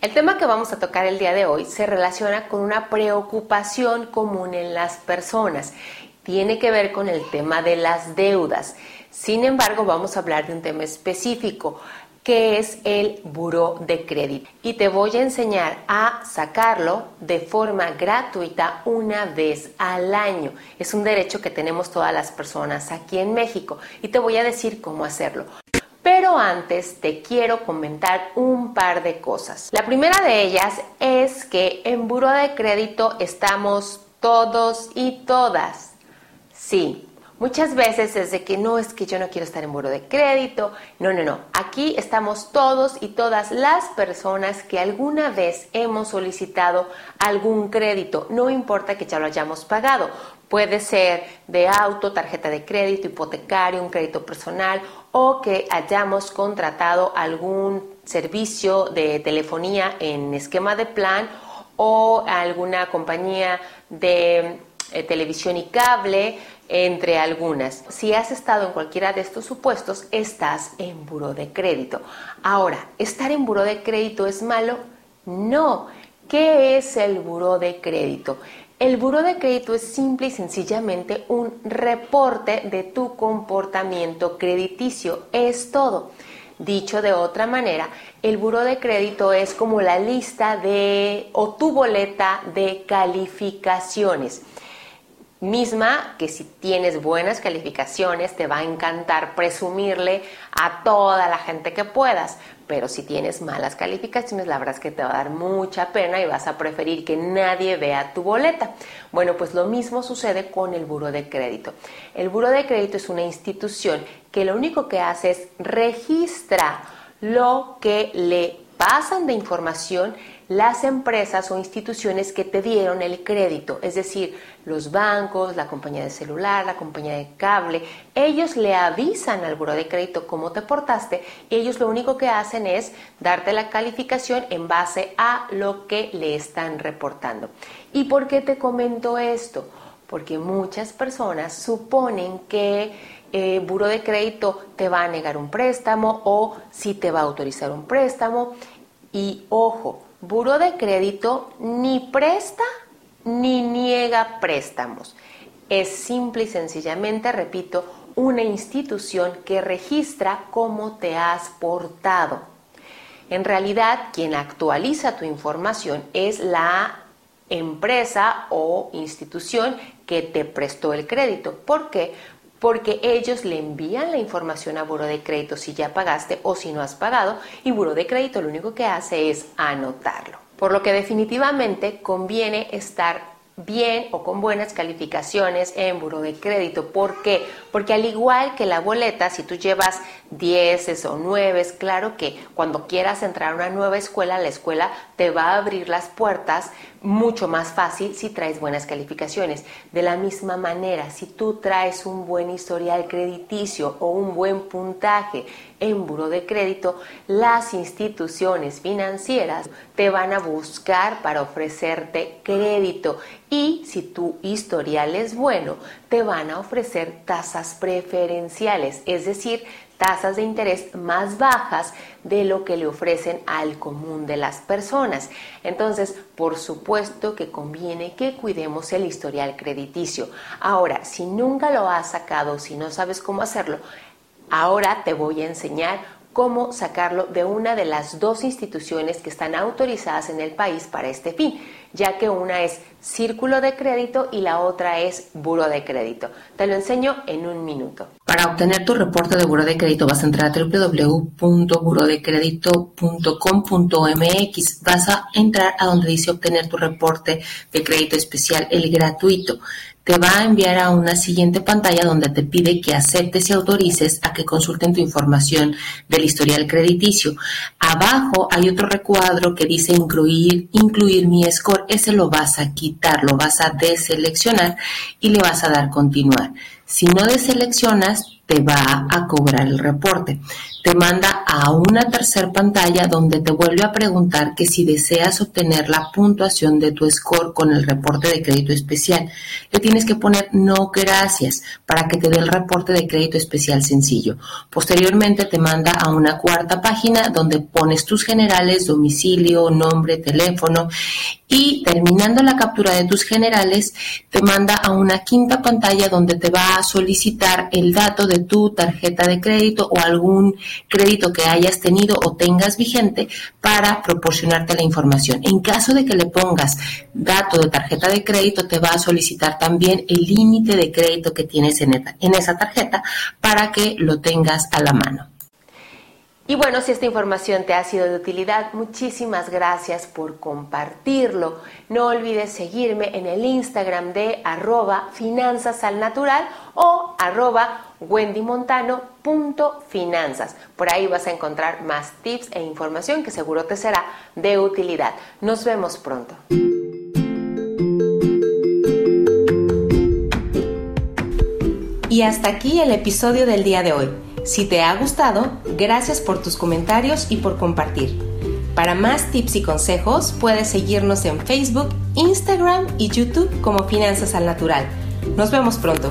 El tema que vamos a tocar el día de hoy se relaciona con una preocupación común en las personas. Tiene que ver con el tema de las deudas. Sin embargo, vamos a hablar de un tema específico que es el buró de crédito. Y te voy a enseñar a sacarlo de forma gratuita una vez al año. Es un derecho que tenemos todas las personas aquí en México y te voy a decir cómo hacerlo. Pero antes te quiero comentar un par de cosas. La primera de ellas es que en Buró de Crédito estamos todos y todas. Sí, muchas veces es de que no es que yo no quiero estar en Buró de Crédito. No, no, no. Aquí estamos todos y todas las personas que alguna vez hemos solicitado algún crédito. No importa que ya lo hayamos pagado. Puede ser de auto, tarjeta de crédito, hipotecario, un crédito personal o que hayamos contratado algún servicio de telefonía en esquema de plan o alguna compañía de eh, televisión y cable, entre algunas. Si has estado en cualquiera de estos supuestos, estás en buro de crédito. Ahora, ¿estar en buro de crédito es malo? No. ¿Qué es el buro de crédito? El buro de crédito es simple y sencillamente un reporte de tu comportamiento crediticio. Es todo. Dicho de otra manera, el buro de crédito es como la lista de o tu boleta de calificaciones misma que si tienes buenas calificaciones te va a encantar presumirle a toda la gente que puedas, pero si tienes malas calificaciones la verdad es que te va a dar mucha pena y vas a preferir que nadie vea tu boleta. Bueno, pues lo mismo sucede con el buro de crédito. El buro de crédito es una institución que lo único que hace es registra lo que le pasan de información las empresas o instituciones que te dieron el crédito, es decir, los bancos, la compañía de celular, la compañía de cable, ellos le avisan al buro de crédito cómo te portaste y ellos lo único que hacen es darte la calificación en base a lo que le están reportando. ¿Y por qué te comento esto? Porque muchas personas suponen que eh, buro de crédito te va a negar un préstamo o si te va a autorizar un préstamo. Y ojo, Buró de crédito ni presta ni niega préstamos. Es simple y sencillamente, repito, una institución que registra cómo te has portado. En realidad, quien actualiza tu información es la empresa o institución que te prestó el crédito. ¿Por qué? Porque ellos le envían la información a Buro de Crédito si ya pagaste o si no has pagado y Buro de Crédito lo único que hace es anotarlo. Por lo que definitivamente conviene estar bien o con buenas calificaciones en buro de crédito. ¿Por qué? Porque al igual que la boleta, si tú llevas 10 o 9, claro que cuando quieras entrar a una nueva escuela, la escuela te va a abrir las puertas mucho más fácil si traes buenas calificaciones. De la misma manera, si tú traes un buen historial crediticio o un buen puntaje en buro de crédito, las instituciones financieras te van a buscar para ofrecerte crédito y si tu historial es bueno, te van a ofrecer tasas preferenciales, es decir, tasas de interés más bajas de lo que le ofrecen al común de las personas. Entonces, por supuesto que conviene que cuidemos el historial crediticio. Ahora, si nunca lo has sacado, si no sabes cómo hacerlo, ahora te voy a enseñar cómo sacarlo de una de las dos instituciones que están autorizadas en el país para este fin, ya que una es Círculo de Crédito y la otra es Buro de Crédito. Te lo enseño en un minuto. Para obtener tu reporte de Buro de Crédito vas a entrar a www.burodecredito.com.mx. Vas a entrar a donde dice obtener tu reporte de crédito especial, el gratuito. Te va a enviar a una siguiente pantalla donde te pide que aceptes y autorices a que consulten tu información del historial crediticio. Abajo hay otro recuadro que dice incluir, incluir mi score. Ese lo vas a quitar, lo vas a deseleccionar y le vas a dar continuar. Si no deseleccionas, te va a cobrar el reporte. Te manda a una tercera pantalla donde te vuelve a preguntar que si deseas obtener la puntuación de tu score con el reporte de crédito especial. Le tienes que poner no gracias para que te dé el reporte de crédito especial sencillo. Posteriormente te manda a una cuarta página donde pones tus generales, domicilio, nombre, teléfono y terminando la captura de tus generales te manda a una quinta pantalla donde te va a solicitar el dato tu tarjeta de crédito o algún crédito que hayas tenido o tengas vigente para proporcionarte la información. En caso de que le pongas dato de tarjeta de crédito, te va a solicitar también el límite de crédito que tienes en esa tarjeta para que lo tengas a la mano. Y bueno, si esta información te ha sido de utilidad, muchísimas gracias por compartirlo. No olvides seguirme en el Instagram de arroba finanzas al natural o arroba wendymontano.finanzas. Por ahí vas a encontrar más tips e información que seguro te será de utilidad. Nos vemos pronto. Y hasta aquí el episodio del día de hoy. Si te ha gustado, gracias por tus comentarios y por compartir. Para más tips y consejos, puedes seguirnos en Facebook, Instagram y YouTube como Finanzas al Natural. Nos vemos pronto.